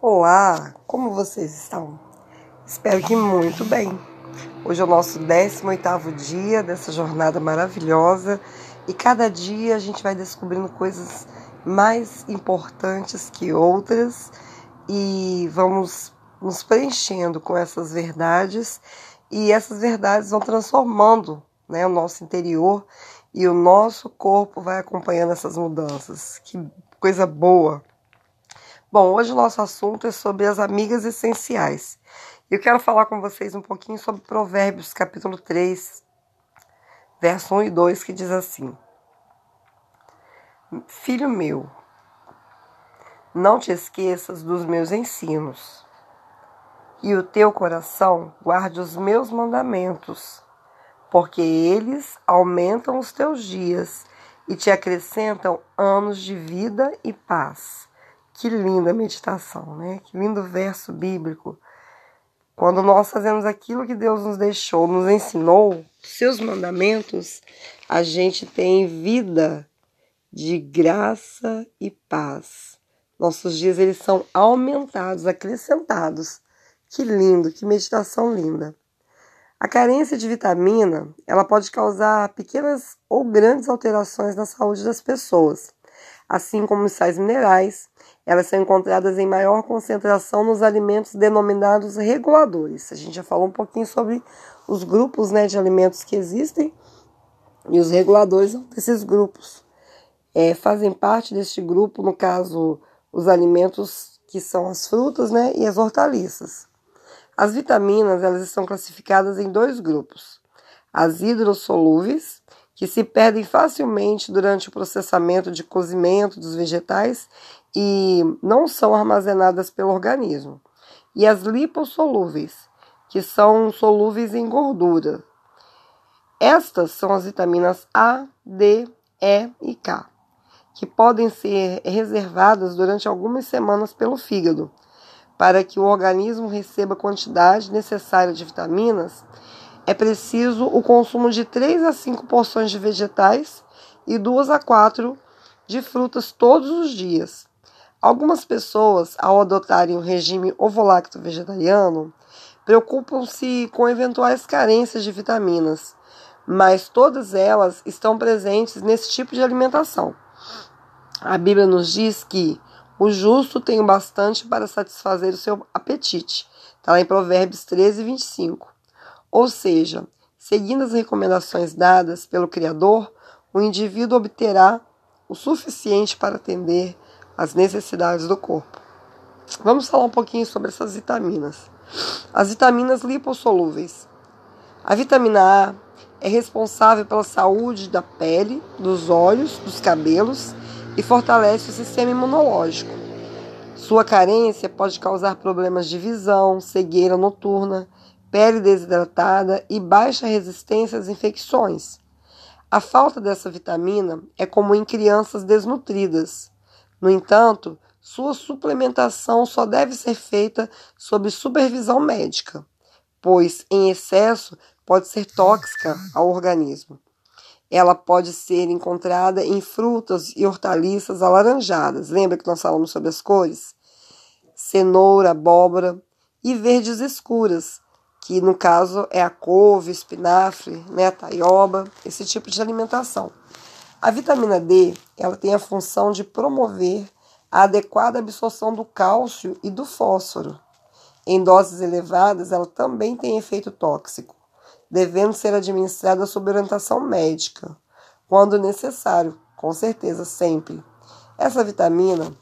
Olá, como vocês estão? Espero que muito bem. Hoje é o nosso 18º dia dessa jornada maravilhosa e cada dia a gente vai descobrindo coisas mais importantes que outras e vamos nos preenchendo com essas verdades e essas verdades vão transformando né, o nosso interior e o nosso corpo vai acompanhando essas mudanças. Que coisa boa! Bom, hoje o nosso assunto é sobre as amigas essenciais. Eu quero falar com vocês um pouquinho sobre Provérbios, capítulo 3, verso 1 e 2, que diz assim: Filho meu, não te esqueças dos meus ensinos, e o teu coração guarde os meus mandamentos, porque eles aumentam os teus dias e te acrescentam anos de vida e paz. Que linda meditação, né? Que lindo verso bíblico. Quando nós fazemos aquilo que Deus nos deixou, nos ensinou, seus mandamentos, a gente tem vida de graça e paz. Nossos dias eles são aumentados, acrescentados. Que lindo, que meditação linda. A carência de vitamina, ela pode causar pequenas ou grandes alterações na saúde das pessoas, assim como os sais minerais, elas são encontradas em maior concentração nos alimentos denominados reguladores. A gente já falou um pouquinho sobre os grupos né, de alimentos que existem e os reguladores desses grupos. É, fazem parte deste grupo, no caso, os alimentos que são as frutas né, e as hortaliças. As vitaminas elas estão classificadas em dois grupos: as hidrossolúveis, que se perdem facilmente durante o processamento de cozimento dos vegetais, e não são armazenadas pelo organismo. E as lipossolúveis, que são solúveis em gordura. Estas são as vitaminas A, D, E e K, que podem ser reservadas durante algumas semanas pelo fígado, para que o organismo receba a quantidade necessária de vitaminas. É preciso o consumo de 3 a 5 porções de vegetais e 2 a 4 de frutas todos os dias. Algumas pessoas, ao adotarem o regime ovolacto vegetariano, preocupam-se com eventuais carências de vitaminas, mas todas elas estão presentes nesse tipo de alimentação. A Bíblia nos diz que o justo tem o bastante para satisfazer o seu apetite. Está lá em Provérbios 13, 25. Ou seja, seguindo as recomendações dadas pelo Criador, o indivíduo obterá o suficiente para atender as necessidades do corpo. Vamos falar um pouquinho sobre essas vitaminas. As vitaminas lipossolúveis. A vitamina A é responsável pela saúde da pele, dos olhos, dos cabelos e fortalece o sistema imunológico. Sua carência pode causar problemas de visão, cegueira noturna, pele desidratada e baixa resistência às infecções. A falta dessa vitamina é comum em crianças desnutridas. No entanto, sua suplementação só deve ser feita sob supervisão médica, pois em excesso pode ser tóxica ao organismo. Ela pode ser encontrada em frutas e hortaliças alaranjadas. Lembra que nós falamos sobre as cores? Cenoura, abóbora e verdes escuras, que no caso é a couve, espinafre, né, a taioba, esse tipo de alimentação. A vitamina D ela tem a função de promover a adequada absorção do cálcio e do fósforo. Em doses elevadas, ela também tem efeito tóxico, devendo ser administrada sob orientação médica, quando necessário, com certeza, sempre. Essa vitamina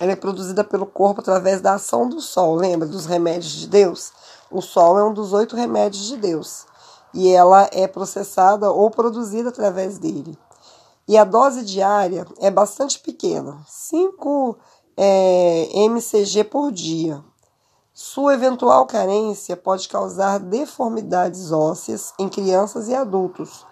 ela é produzida pelo corpo através da ação do sol. Lembra dos remédios de Deus? O sol é um dos oito remédios de Deus e ela é processada ou produzida através dele. E a dose diária é bastante pequena, 5 é, mcg por dia. Sua eventual carência pode causar deformidades ósseas em crianças e adultos.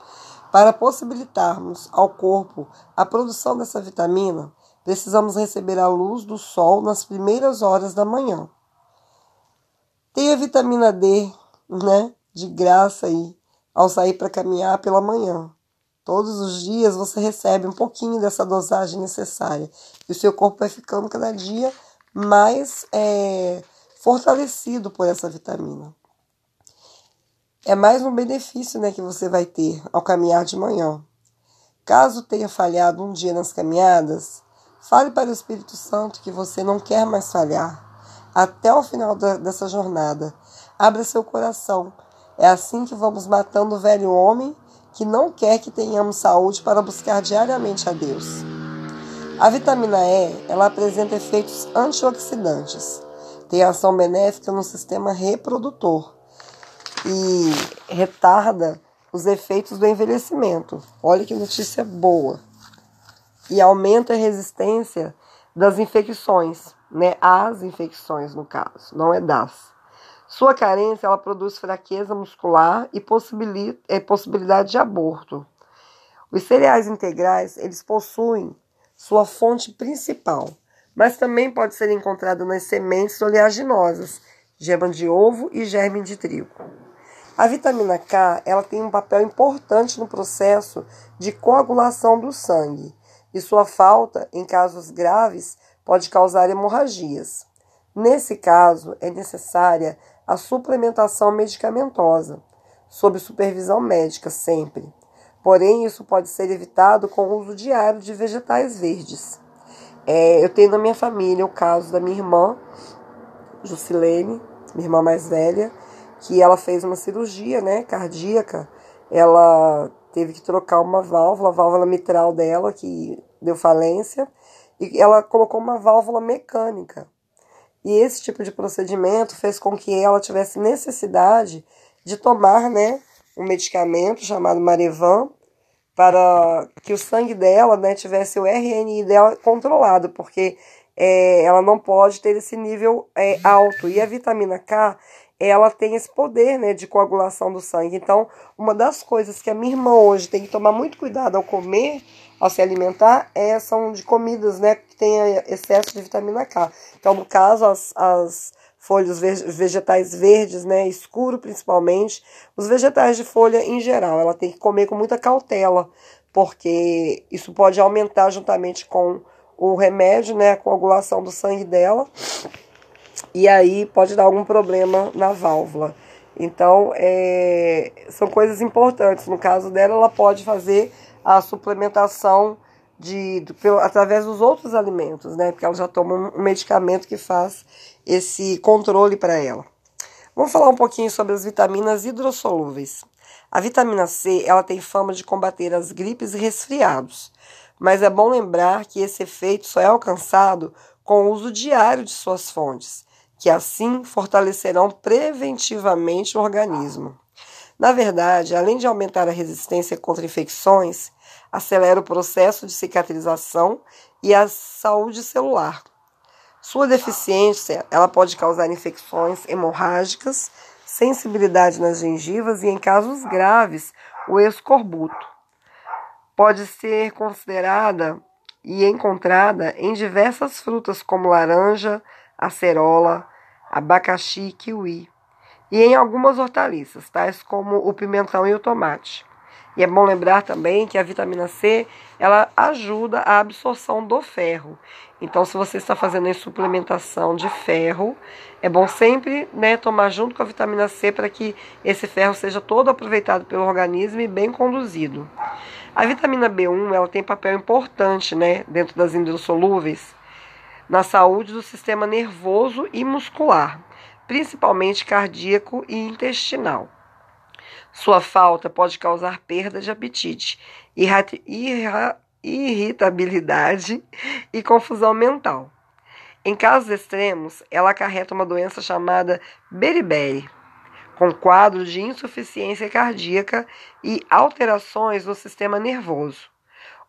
Para possibilitarmos ao corpo a produção dessa vitamina, precisamos receber a luz do sol nas primeiras horas da manhã. Tem a vitamina D, né, de graça aí, ao sair para caminhar pela manhã. Todos os dias você recebe um pouquinho dessa dosagem necessária e o seu corpo vai ficando cada dia mais é, fortalecido por essa vitamina. É mais um benefício né, que você vai ter ao caminhar de manhã. Caso tenha falhado um dia nas caminhadas, fale para o Espírito Santo que você não quer mais falhar até o final da, dessa jornada. Abra seu coração. É assim que vamos matando o velho homem que não quer que tenhamos saúde para buscar diariamente a Deus. A vitamina E, ela apresenta efeitos antioxidantes. Tem ação benéfica no sistema reprodutor e retarda os efeitos do envelhecimento. Olha que notícia boa. E aumenta a resistência das infecções, né? As infecções, no caso, não é das. Sua carência ela produz fraqueza muscular e possibilita, é, possibilidade de aborto. Os cereais integrais eles possuem sua fonte principal, mas também pode ser encontrado nas sementes oleaginosas, gema de ovo e germe de trigo. A vitamina K ela tem um papel importante no processo de coagulação do sangue e sua falta, em casos graves, pode causar hemorragias. Nesse caso, é necessária a suplementação medicamentosa, sob supervisão médica sempre. Porém, isso pode ser evitado com o uso diário de vegetais verdes. É, eu tenho na minha família o caso da minha irmã, Jusilene, minha irmã mais velha, que ela fez uma cirurgia né, cardíaca. Ela teve que trocar uma válvula, a válvula mitral dela, que deu falência, e ela colocou uma válvula mecânica. E esse tipo de procedimento fez com que ela tivesse necessidade de tomar né, um medicamento chamado Marevan para que o sangue dela né, tivesse o RNI dela controlado, porque é, ela não pode ter esse nível é, alto. E a vitamina K ela tem esse poder né, de coagulação do sangue. Então, uma das coisas que a minha irmã hoje tem que tomar muito cuidado ao comer ao se alimentar é, são de comidas né, que têm excesso de vitamina K. Então, no caso, as, as folhas vegetais verdes, né, escuro principalmente, os vegetais de folha em geral, ela tem que comer com muita cautela, porque isso pode aumentar juntamente com o remédio, né, a coagulação do sangue dela, e aí pode dar algum problema na válvula. Então, é, são coisas importantes. No caso dela, ela pode fazer a suplementação de, de, através dos outros alimentos, né? Porque ela já toma um medicamento que faz esse controle para ela. Vamos falar um pouquinho sobre as vitaminas hidrossolúveis. A vitamina C, ela tem fama de combater as gripes e resfriados, mas é bom lembrar que esse efeito só é alcançado com o uso diário de suas fontes, que assim fortalecerão preventivamente o organismo. Na verdade, além de aumentar a resistência contra infecções, acelera o processo de cicatrização e a saúde celular. Sua deficiência ela pode causar infecções hemorrágicas, sensibilidade nas gengivas e, em casos graves, o escorbuto. Pode ser considerada e encontrada em diversas frutas como laranja, acerola, abacaxi kiwi e em algumas hortaliças, tais como o pimentão e o tomate. E é bom lembrar também que a vitamina C ela ajuda a absorção do ferro. Então, se você está fazendo a suplementação de ferro, é bom sempre né, tomar junto com a vitamina C para que esse ferro seja todo aproveitado pelo organismo e bem conduzido. A vitamina B1 ela tem papel importante né, dentro das hidrossolúveis na saúde do sistema nervoso e muscular principalmente cardíaco e intestinal. Sua falta pode causar perda de apetite, irritabilidade e confusão mental. Em casos extremos, ela acarreta uma doença chamada beriberi, com quadro de insuficiência cardíaca e alterações no sistema nervoso.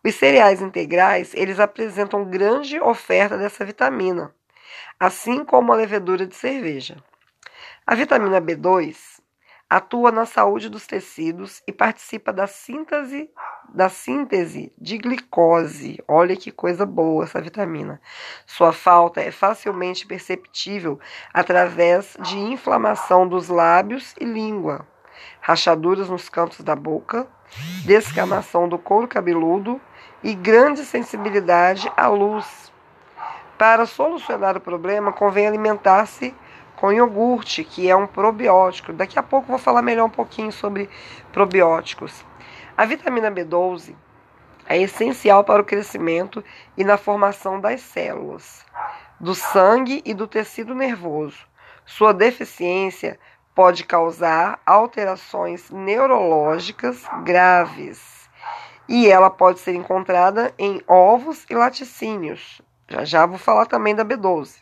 Os cereais integrais, eles apresentam grande oferta dessa vitamina, assim como a levedura de cerveja. A vitamina B2 atua na saúde dos tecidos e participa da síntese da síntese de glicose. Olha que coisa boa essa vitamina. Sua falta é facilmente perceptível através de inflamação dos lábios e língua, rachaduras nos cantos da boca, descamação do couro cabeludo e grande sensibilidade à luz Para solucionar o problema, convém alimentar-se com iogurte, que é um probiótico. Daqui a pouco vou falar melhor um pouquinho sobre probióticos. A vitamina B12 é essencial para o crescimento e na formação das células, do sangue e do tecido nervoso. Sua deficiência pode causar alterações neurológicas graves e ela pode ser encontrada em ovos e laticínios. Já já vou falar também da B12.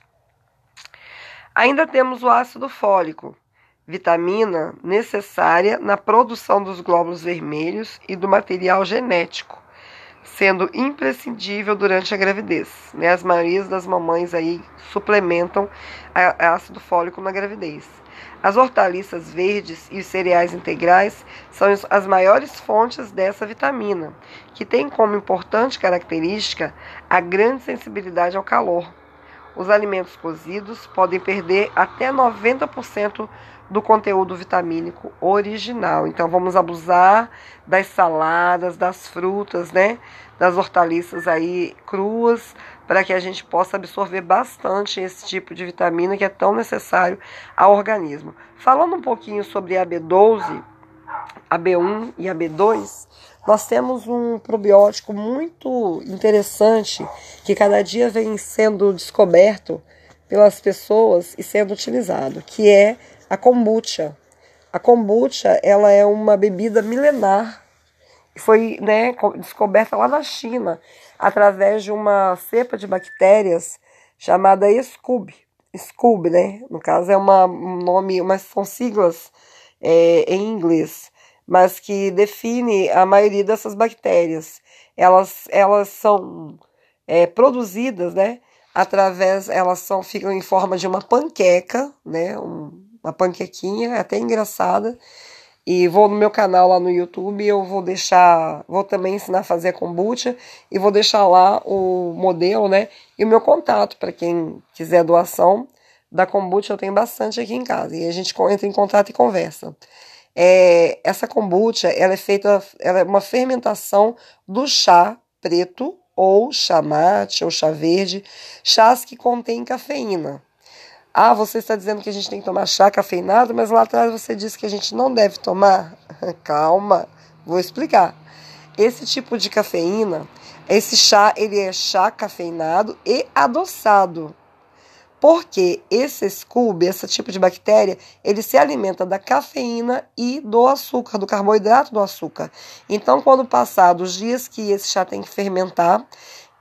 Ainda temos o ácido fólico, vitamina necessária na produção dos glóbulos vermelhos e do material genético, sendo imprescindível durante a gravidez. Né? As maiorias das mamães aí suplementam ácido fólico na gravidez. As hortaliças verdes e os cereais integrais são as maiores fontes dessa vitamina, que tem como importante característica a grande sensibilidade ao calor os alimentos cozidos podem perder até 90% do conteúdo vitamínico original. Então vamos abusar das saladas, das frutas, né? Das hortaliças aí cruas, para que a gente possa absorver bastante esse tipo de vitamina que é tão necessário ao organismo. Falando um pouquinho sobre a B12, a B1 e a B2, nós temos um probiótico muito interessante que cada dia vem sendo descoberto pelas pessoas e sendo utilizado, que é a kombucha. A kombucha ela é uma bebida milenar e foi né, descoberta lá na China através de uma cepa de bactérias chamada Scub. Scub, né? No caso é uma, um nome, mas são siglas é, em inglês mas que define a maioria dessas bactérias. Elas, elas são é, produzidas, né? Através, elas são, ficam em forma de uma panqueca, né? Um, uma panquequinha, é até engraçada. E vou no meu canal lá no YouTube, eu vou deixar, vou também ensinar a fazer kombucha e vou deixar lá o modelo, né? E o meu contato para quem quiser doação da kombucha, eu tenho bastante aqui em casa. E a gente entra em contato e conversa. É, essa kombucha ela é feita, ela é uma fermentação do chá preto ou chá mate ou chá verde, chás que contêm cafeína. Ah, você está dizendo que a gente tem que tomar chá cafeinado, mas lá atrás você disse que a gente não deve tomar. Calma, vou explicar. Esse tipo de cafeína, esse chá, ele é chá cafeinado e adoçado. Porque esse scooby, esse tipo de bactéria, ele se alimenta da cafeína e do açúcar, do carboidrato do açúcar. Então, quando passar os dias que esse chá tem que fermentar,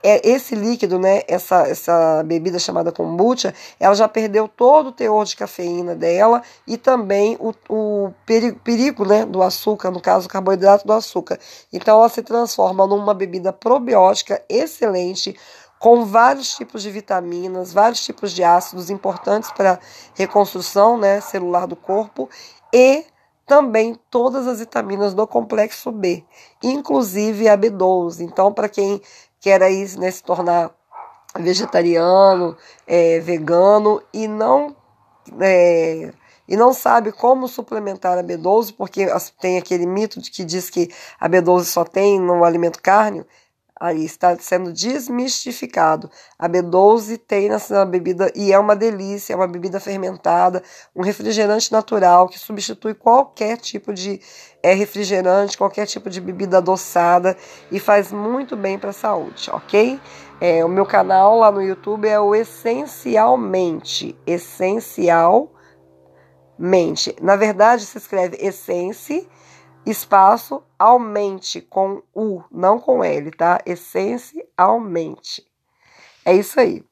esse líquido, né, essa, essa bebida chamada kombucha, ela já perdeu todo o teor de cafeína dela e também o, o perigo, perigo né, do açúcar, no caso, o carboidrato do açúcar. Então, ela se transforma numa bebida probiótica excelente, com vários tipos de vitaminas, vários tipos de ácidos importantes para a reconstrução né, celular do corpo e também todas as vitaminas do complexo B, inclusive a B12. Então, para quem quer aí né, se tornar vegetariano, é, vegano e não é, e não sabe como suplementar a B12, porque tem aquele mito de que diz que a B12 só tem no alimento carne, aí está sendo desmistificado. A B12 tem nessa bebida e é uma delícia, é uma bebida fermentada, um refrigerante natural que substitui qualquer tipo de é, refrigerante, qualquer tipo de bebida adoçada e faz muito bem para a saúde, ok? É, o meu canal lá no YouTube é o Essencialmente, Essencialmente. Na verdade, se escreve Essence espaço aumente com U, não com L, tá? Essencialmente. É isso aí.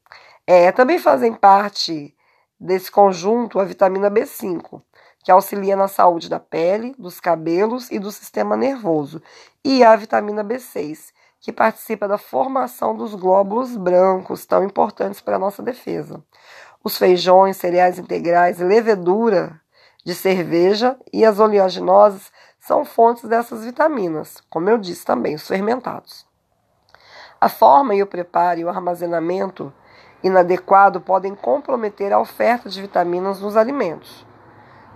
É, também fazem parte desse conjunto a vitamina B5, que auxilia na saúde da pele, dos cabelos e do sistema nervoso, e a vitamina B6, que participa da formação dos glóbulos brancos, tão importantes para a nossa defesa. Os feijões, cereais integrais, levedura de cerveja e as oleaginosas são fontes dessas vitaminas, como eu disse também, os fermentados. A forma e o preparo e o armazenamento inadequado podem comprometer a oferta de vitaminas nos alimentos.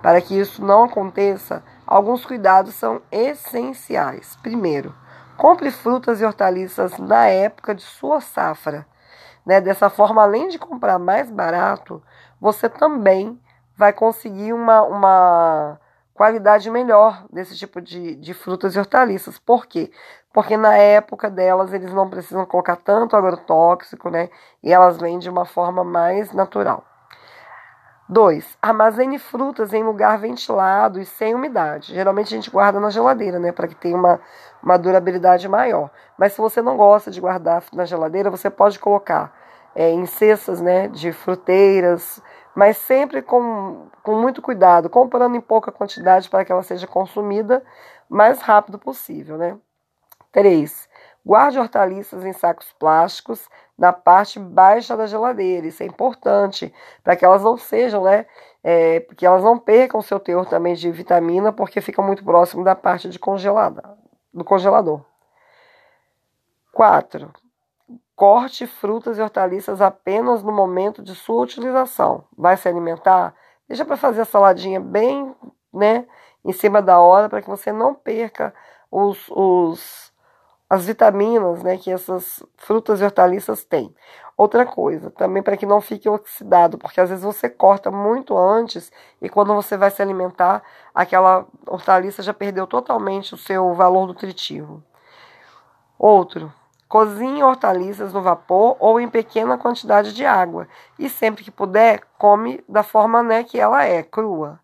Para que isso não aconteça, alguns cuidados são essenciais. Primeiro, compre frutas e hortaliças na época de sua safra. Né? Dessa forma, além de comprar mais barato, você também vai conseguir uma, uma qualidade melhor desse tipo de, de frutas e hortaliças. Por quê? Porque na época delas eles não precisam colocar tanto agrotóxico, né? E elas vêm de uma forma mais natural. 2. Armazene frutas em lugar ventilado e sem umidade. Geralmente a gente guarda na geladeira, né, para que tenha uma, uma durabilidade maior. Mas se você não gosta de guardar na geladeira, você pode colocar é, em cestas, né, de fruteiras, mas sempre com, com muito cuidado, comprando em pouca quantidade para que ela seja consumida mais rápido possível, né. 3. Guarde hortaliças em sacos plásticos na parte baixa da geladeira. Isso é importante para que elas não sejam, né? É, que elas não percam seu teor também de vitamina, porque fica muito próximo da parte de congelada, do congelador. 4. Corte frutas e hortaliças apenas no momento de sua utilização. Vai se alimentar? Deixa para fazer a saladinha bem, né, em cima da hora, para que você não perca os, os as vitaminas né, que essas frutas e hortaliças têm. Outra coisa, também para que não fique oxidado, porque às vezes você corta muito antes e quando você vai se alimentar, aquela hortaliça já perdeu totalmente o seu valor nutritivo. Outro, cozinhe hortaliças no vapor ou em pequena quantidade de água e sempre que puder, come da forma né, que ela é, crua.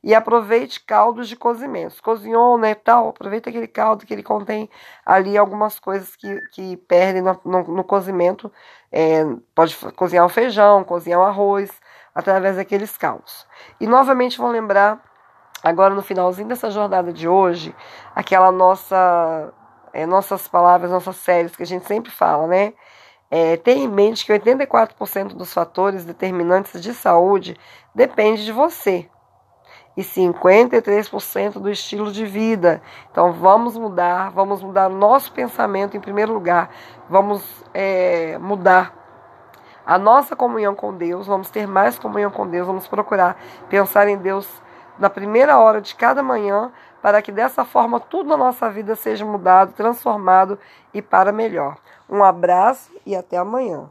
E aproveite caldos de cozimento. Cozinhou, né, tal, aproveita aquele caldo que ele contém ali algumas coisas que, que perdem no, no, no cozimento. É, pode cozinhar o feijão, cozinhar o arroz, através daqueles caldos. E novamente vou lembrar, agora no finalzinho dessa jornada de hoje, aquela nossa, é, nossas palavras, nossas séries que a gente sempre fala, né? É, tenha em mente que 84% dos fatores determinantes de saúde depende de você, e 53% do estilo de vida. Então vamos mudar, vamos mudar nosso pensamento em primeiro lugar, vamos é, mudar a nossa comunhão com Deus, vamos ter mais comunhão com Deus, vamos procurar pensar em Deus na primeira hora de cada manhã, para que dessa forma tudo na nossa vida seja mudado, transformado e para melhor. Um abraço e até amanhã.